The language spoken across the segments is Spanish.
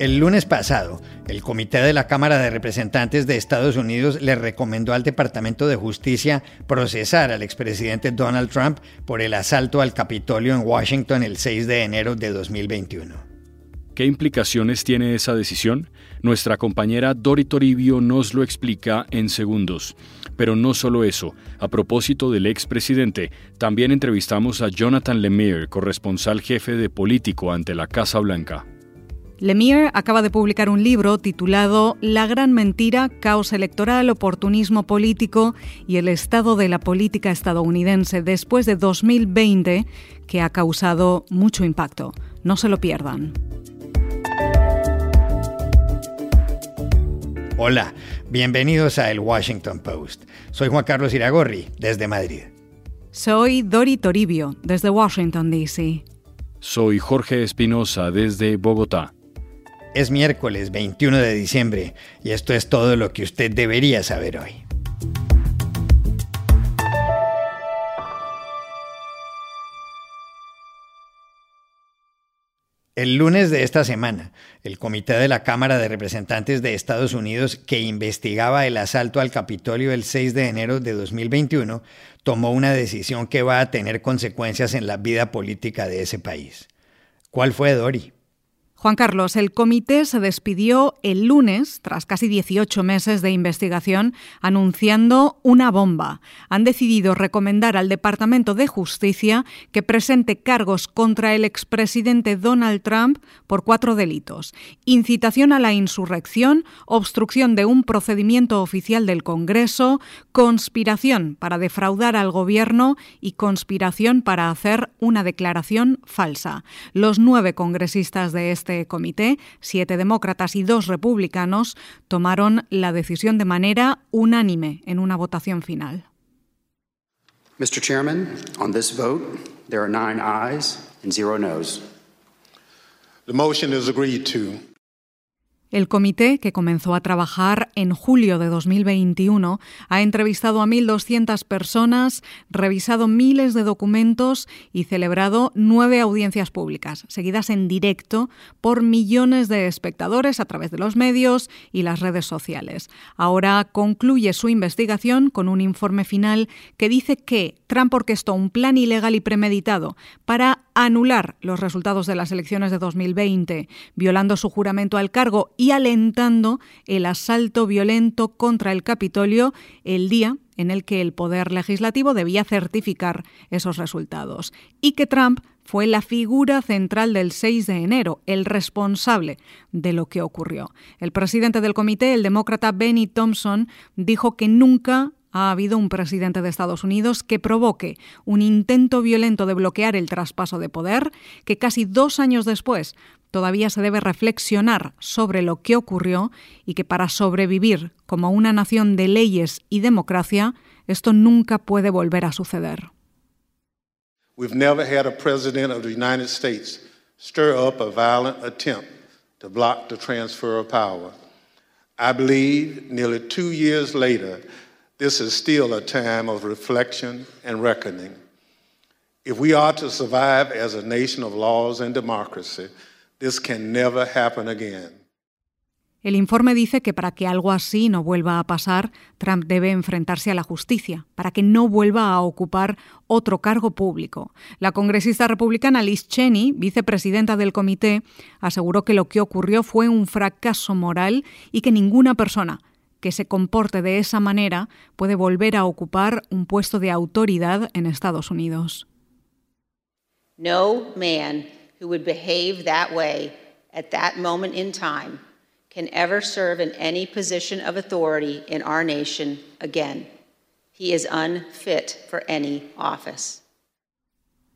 El lunes pasado, el Comité de la Cámara de Representantes de Estados Unidos le recomendó al Departamento de Justicia procesar al expresidente Donald Trump por el asalto al Capitolio en Washington el 6 de enero de 2021. ¿Qué implicaciones tiene esa decisión? Nuestra compañera Dori Toribio nos lo explica en segundos. Pero no solo eso, a propósito del expresidente, también entrevistamos a Jonathan Lemire, corresponsal jefe de político ante la Casa Blanca. Lemire acaba de publicar un libro titulado La gran mentira, caos electoral, oportunismo político y el estado de la política estadounidense después de 2020, que ha causado mucho impacto. No se lo pierdan. Hola, bienvenidos a El Washington Post. Soy Juan Carlos Iragorri, desde Madrid. Soy Dori Toribio, desde Washington, D.C. Soy Jorge Espinosa, desde Bogotá. Es miércoles 21 de diciembre y esto es todo lo que usted debería saber hoy. El lunes de esta semana, el Comité de la Cámara de Representantes de Estados Unidos que investigaba el asalto al Capitolio el 6 de enero de 2021 tomó una decisión que va a tener consecuencias en la vida política de ese país. ¿Cuál fue, Dori? Juan Carlos, el comité se despidió el lunes, tras casi 18 meses de investigación, anunciando una bomba. Han decidido recomendar al Departamento de Justicia que presente cargos contra el expresidente Donald Trump por cuatro delitos. Incitación a la insurrección, obstrucción de un procedimiento oficial del Congreso, conspiración para defraudar al gobierno y conspiración para hacer una declaración falsa. Los nueve congresistas de este este comité, siete demócratas y dos republicanos tomaron la decisión de manera unánime en una votación final. Mr. Chairman, on this vote, there are nine ayes and zero noes. The motion is agreed to. El comité, que comenzó a trabajar en julio de 2021, ha entrevistado a 1.200 personas, revisado miles de documentos y celebrado nueve audiencias públicas, seguidas en directo por millones de espectadores a través de los medios y las redes sociales. Ahora concluye su investigación con un informe final que dice que Trump orquestó un plan ilegal y premeditado para anular los resultados de las elecciones de 2020, violando su juramento al cargo y alentando el asalto violento contra el Capitolio el día en el que el Poder Legislativo debía certificar esos resultados. Y que Trump fue la figura central del 6 de enero, el responsable de lo que ocurrió. El presidente del comité, el demócrata Benny Thompson, dijo que nunca ha habido un presidente de Estados Unidos que provoque un intento violento de bloquear el traspaso de poder, que casi dos años después todavía se debe reflexionar sobre lo que ocurrió y que para sobrevivir como una nación de leyes y democracia, esto nunca puede volver a suceder. We've never had a president of the United States stir up a violent attempt to block the transfer of power. I believe nearly two years later, this is still a time of reflection and reckoning. If we are to survive as a nation of laws and democracy, This can never happen again. El informe dice que para que algo así no vuelva a pasar, Trump debe enfrentarse a la justicia, para que no vuelva a ocupar otro cargo público. La congresista republicana Liz Cheney, vicepresidenta del comité, aseguró que lo que ocurrió fue un fracaso moral y que ninguna persona que se comporte de esa manera puede volver a ocupar un puesto de autoridad en Estados Unidos. No man who would behave that way at that moment in time can ever serve in any position of authority in our nation again. He is unfit for any office.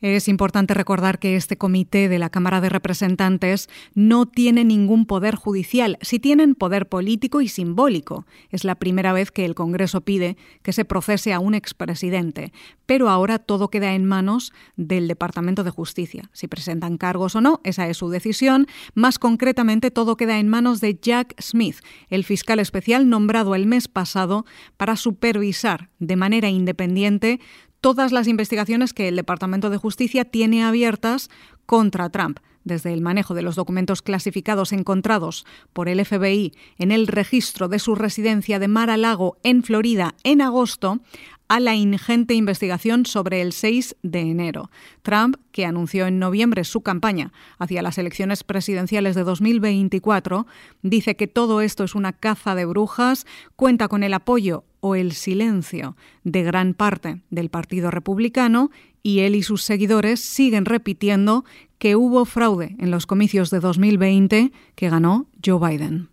Es importante recordar que este comité de la Cámara de Representantes no tiene ningún poder judicial, sí tienen poder político y simbólico. Es la primera vez que el Congreso pide que se procese a un expresidente, pero ahora todo queda en manos del Departamento de Justicia. Si presentan cargos o no, esa es su decisión. Más concretamente, todo queda en manos de Jack Smith, el fiscal especial nombrado el mes pasado para supervisar de manera independiente todas las investigaciones que el Departamento de Justicia tiene abiertas contra Trump, desde el manejo de los documentos clasificados encontrados por el FBI en el registro de su residencia de Mar-a-Lago en Florida en agosto, a la ingente investigación sobre el 6 de enero. Trump, que anunció en noviembre su campaña hacia las elecciones presidenciales de 2024, dice que todo esto es una caza de brujas, cuenta con el apoyo o el silencio de gran parte del Partido Republicano y él y sus seguidores siguen repitiendo que hubo fraude en los comicios de 2020 que ganó Joe Biden.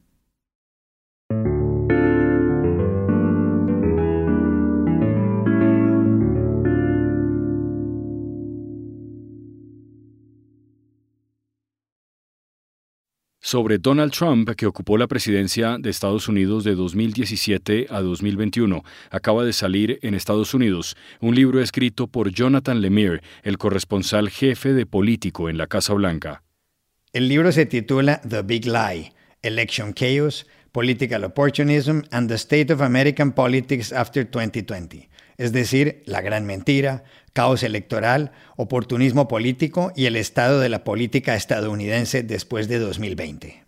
Sobre Donald Trump, que ocupó la presidencia de Estados Unidos de 2017 a 2021. Acaba de salir en Estados Unidos un libro escrito por Jonathan Lemire, el corresponsal jefe de político en la Casa Blanca. El libro se titula The Big Lie, Election Chaos, Political Opportunism and the State of American Politics After 2020 es decir, la gran mentira, caos electoral, oportunismo político y el estado de la política estadounidense después de 2020.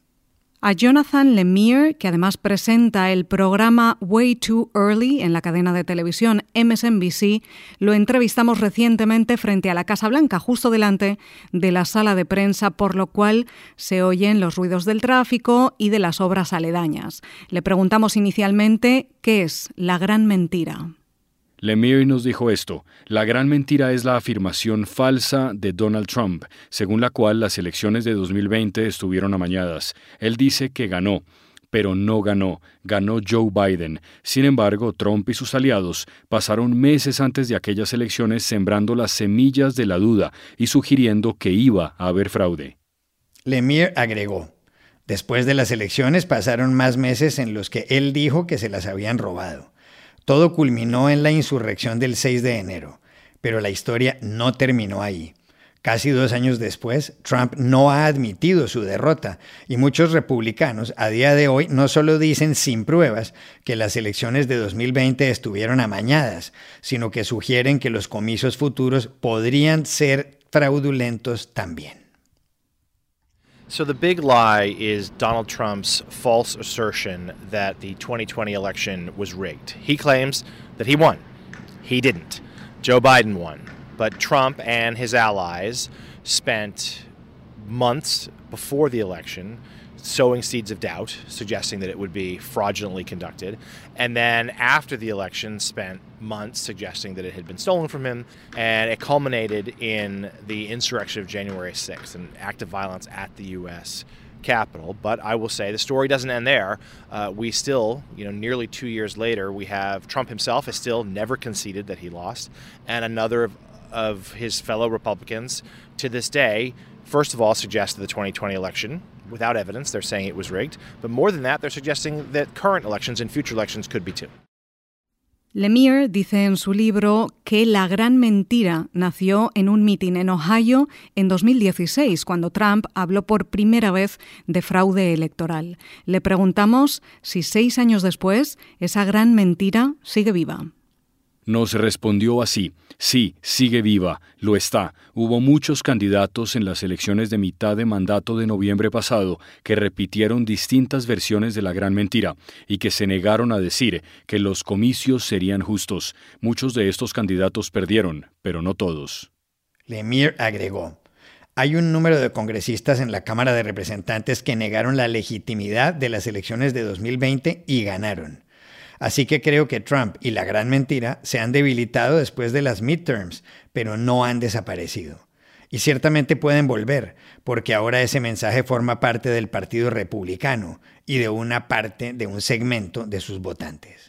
A Jonathan Lemire, que además presenta el programa Way Too Early en la cadena de televisión MSNBC, lo entrevistamos recientemente frente a la Casa Blanca, justo delante de la sala de prensa, por lo cual se oyen los ruidos del tráfico y de las obras aledañas. Le preguntamos inicialmente qué es la gran mentira. Lemire nos dijo esto, la gran mentira es la afirmación falsa de Donald Trump, según la cual las elecciones de 2020 estuvieron amañadas. Él dice que ganó, pero no ganó, ganó Joe Biden. Sin embargo, Trump y sus aliados pasaron meses antes de aquellas elecciones sembrando las semillas de la duda y sugiriendo que iba a haber fraude. Lemire agregó, después de las elecciones pasaron más meses en los que él dijo que se las habían robado. Todo culminó en la insurrección del 6 de enero, pero la historia no terminó ahí. Casi dos años después, Trump no ha admitido su derrota y muchos republicanos a día de hoy no solo dicen sin pruebas que las elecciones de 2020 estuvieron amañadas, sino que sugieren que los comicios futuros podrían ser fraudulentos también. So the big lie is Donald Trump's false assertion that the 2020 election was rigged. He claims that he won. He didn't. Joe Biden won. But Trump and his allies spent months before the election sowing seeds of doubt, suggesting that it would be fraudulently conducted. And then after the election, spent months suggesting that it had been stolen from him. And it culminated in the insurrection of January 6th, an act of violence at the U.S. Capitol. But I will say the story doesn't end there. Uh, we still, you know, nearly two years later, we have Trump himself has still never conceded that he lost, and another of, of his fellow Republicans to this day, first of all, suggested the 2020 election without evidence. They're saying it was rigged. But more than that, they're suggesting that current elections and future elections could be too. Lemire dice en su libro que la gran mentira nació en un mitin en Ohio en 2016, cuando Trump habló por primera vez de fraude electoral. Le preguntamos si seis años después esa gran mentira sigue viva. Nos respondió así, sí, sigue viva, lo está. Hubo muchos candidatos en las elecciones de mitad de mandato de noviembre pasado que repitieron distintas versiones de la gran mentira y que se negaron a decir que los comicios serían justos. Muchos de estos candidatos perdieron, pero no todos. Lemire agregó, hay un número de congresistas en la Cámara de Representantes que negaron la legitimidad de las elecciones de 2020 y ganaron. Así que creo que Trump y la gran mentira se han debilitado después de las midterms, pero no han desaparecido. Y ciertamente pueden volver, porque ahora ese mensaje forma parte del Partido Republicano y de una parte de un segmento de sus votantes.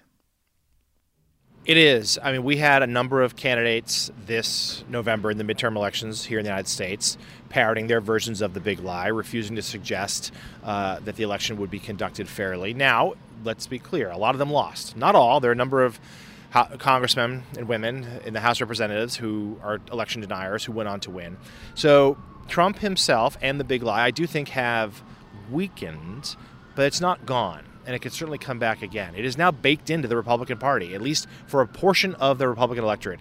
It is. I mean, we had a number of candidates this November in the midterm elections here in the United States parroting their versions of the big lie, refusing to suggest uh, that the election would be conducted fairly. Now, let's be clear, a lot of them lost. Not all. There are a number of congressmen and women in the House of Representatives who are election deniers who went on to win. So, Trump himself and the big lie, I do think, have weakened, but it's not gone and it could certainly come back again. It is now baked into the Republican Party, at least for a portion of the Republican electorate.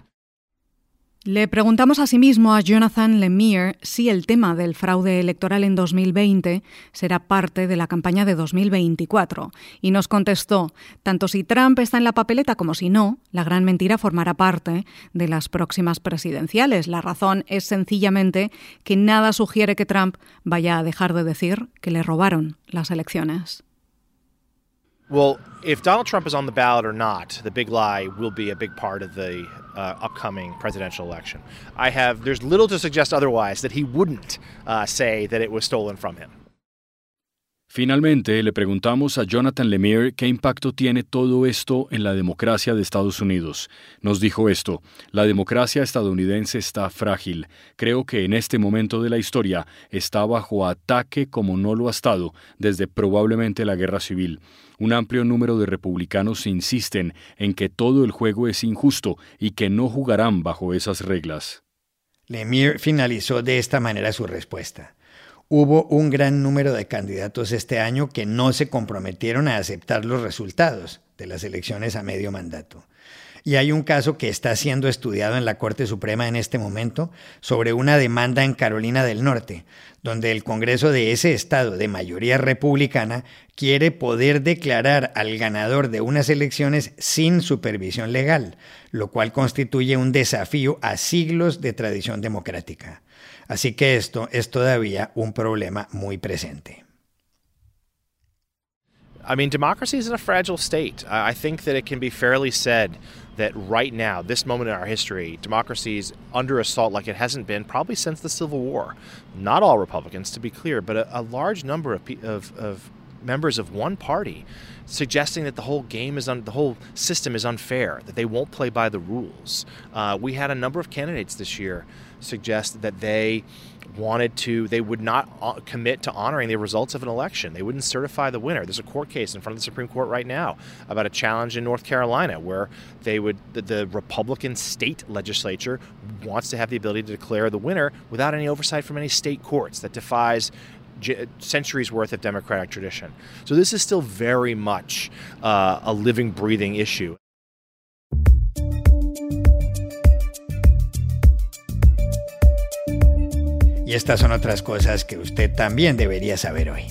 Le preguntamos asimismo a Jonathan Lemire si el tema del fraude electoral en 2020 será parte de la campaña de 2024 y nos contestó, tanto si Trump está en la papeleta como si no, la gran mentira formará parte de las próximas presidenciales. La razón es sencillamente que nada sugiere que Trump vaya a dejar de decir que le robaron las elecciones. Well, if Donald Trump is on the ballot or not, the big lie will be a big part of the uh, upcoming presidential election. I have, there's little to suggest otherwise that he wouldn't uh, say that it was stolen from him. Finalmente, le preguntamos a Jonathan Lemire qué impacto tiene todo esto en la democracia de Estados Unidos. Nos dijo esto, la democracia estadounidense está frágil. Creo que en este momento de la historia está bajo ataque como no lo ha estado desde probablemente la guerra civil. Un amplio número de republicanos insisten en que todo el juego es injusto y que no jugarán bajo esas reglas. Lemire finalizó de esta manera su respuesta. Hubo un gran número de candidatos este año que no se comprometieron a aceptar los resultados de las elecciones a medio mandato. Y hay un caso que está siendo estudiado en la Corte Suprema en este momento sobre una demanda en Carolina del Norte, donde el Congreso de ese estado de mayoría republicana quiere poder declarar al ganador de unas elecciones sin supervisión legal, lo cual constituye un desafío a siglos de tradición democrática. Así que esto es todavía un problema muy presente. I mean, democracy is in a fragile state. I think that it can be fairly said that right now, this moment in our history, democracy is under assault like it hasn't been probably since the Civil War. Not all Republicans, to be clear, but a, a large number of, of, of members of one party suggesting that the whole game is un- the whole system is unfair, that they won't play by the rules. Uh, we had a number of candidates this year suggest that they wanted to they would not uh, commit to honoring the results of an election. They wouldn't certify the winner. There's a court case in front of the supreme court right now about a challenge in north carolina where they would the, the republican state legislature wants to have the ability to declare the winner without any oversight from any state courts. That defies centuries worth of democratic tradition. So this is still very much uh, a living, breathing issue. Y estas son otras cosas que usted también debería saber hoy.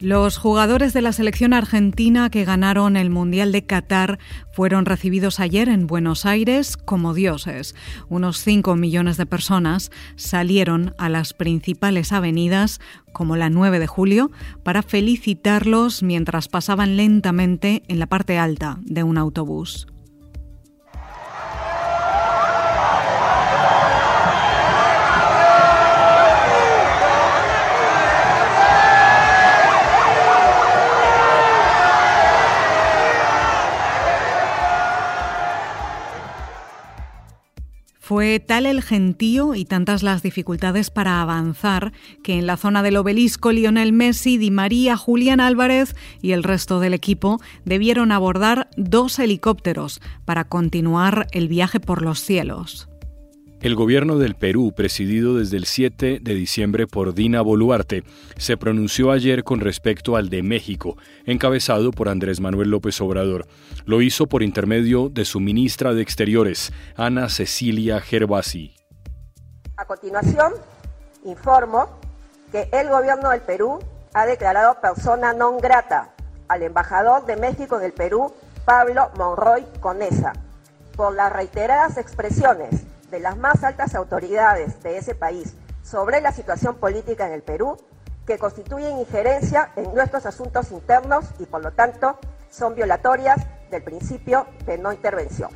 Los jugadores de la selección argentina que ganaron el Mundial de Qatar fueron recibidos ayer en Buenos Aires como dioses. Unos 5 millones de personas salieron a las principales avenidas, como la 9 de julio, para felicitarlos mientras pasaban lentamente en la parte alta de un autobús. Fue tal el gentío y tantas las dificultades para avanzar que en la zona del obelisco Lionel Messi, Di María, Julián Álvarez y el resto del equipo debieron abordar dos helicópteros para continuar el viaje por los cielos. El gobierno del Perú, presidido desde el 7 de diciembre por Dina Boluarte, se pronunció ayer con respecto al de México, encabezado por Andrés Manuel López Obrador. Lo hizo por intermedio de su ministra de Exteriores, Ana Cecilia Gervasi. A continuación, informo que el gobierno del Perú ha declarado persona non grata al embajador de México en el Perú, Pablo Monroy Conesa, por las reiteradas expresiones de las más altas autoridades de ese país sobre la situación política en el Perú que constituyen injerencia en nuestros asuntos internos y por lo tanto son violatorias del principio de no intervención.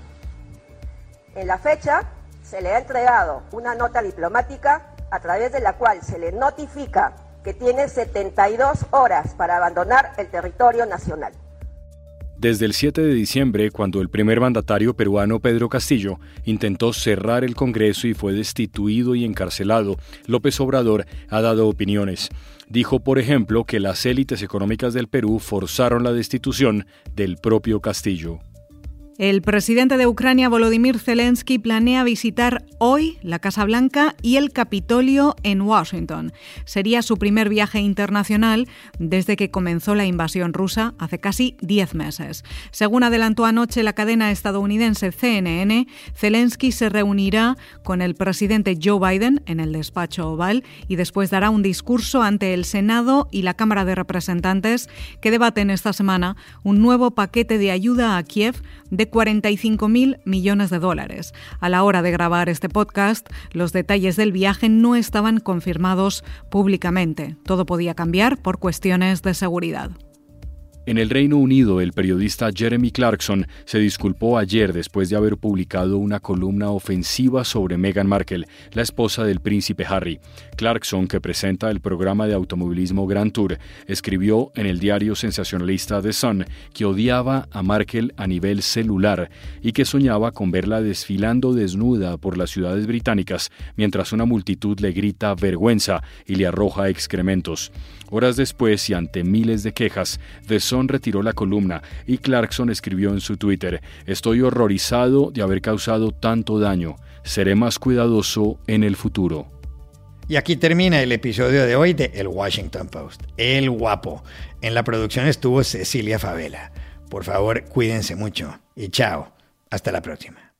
En la fecha se le ha entregado una nota diplomática a través de la cual se le notifica que tiene 72 horas para abandonar el territorio nacional. Desde el 7 de diciembre, cuando el primer mandatario peruano Pedro Castillo intentó cerrar el Congreso y fue destituido y encarcelado, López Obrador ha dado opiniones. Dijo, por ejemplo, que las élites económicas del Perú forzaron la destitución del propio Castillo. El presidente de Ucrania, Volodymyr Zelensky, planea visitar hoy la Casa Blanca y el Capitolio en Washington. Sería su primer viaje internacional desde que comenzó la invasión rusa hace casi 10 meses. Según adelantó anoche la cadena estadounidense CNN, Zelensky se reunirá con el presidente Joe Biden en el despacho oval y después dará un discurso ante el Senado y la Cámara de Representantes que debaten esta semana un nuevo paquete de ayuda a Kiev de 45 mil millones de dólares. A la hora de grabar este podcast, los detalles del viaje no estaban confirmados públicamente. Todo podía cambiar por cuestiones de seguridad. En el Reino Unido, el periodista Jeremy Clarkson se disculpó ayer después de haber publicado una columna ofensiva sobre Meghan Markle, la esposa del príncipe Harry. Clarkson, que presenta el programa de automovilismo Grand Tour, escribió en el diario sensacionalista The Sun que odiaba a Markle a nivel celular y que soñaba con verla desfilando desnuda por las ciudades británicas mientras una multitud le grita vergüenza y le arroja excrementos. Horas después y ante miles de quejas, The Sun retiró la columna y Clarkson escribió en su Twitter, Estoy horrorizado de haber causado tanto daño. Seré más cuidadoso en el futuro. Y aquí termina el episodio de hoy de El Washington Post. El guapo. En la producción estuvo Cecilia Favela. Por favor, cuídense mucho. Y chao. Hasta la próxima.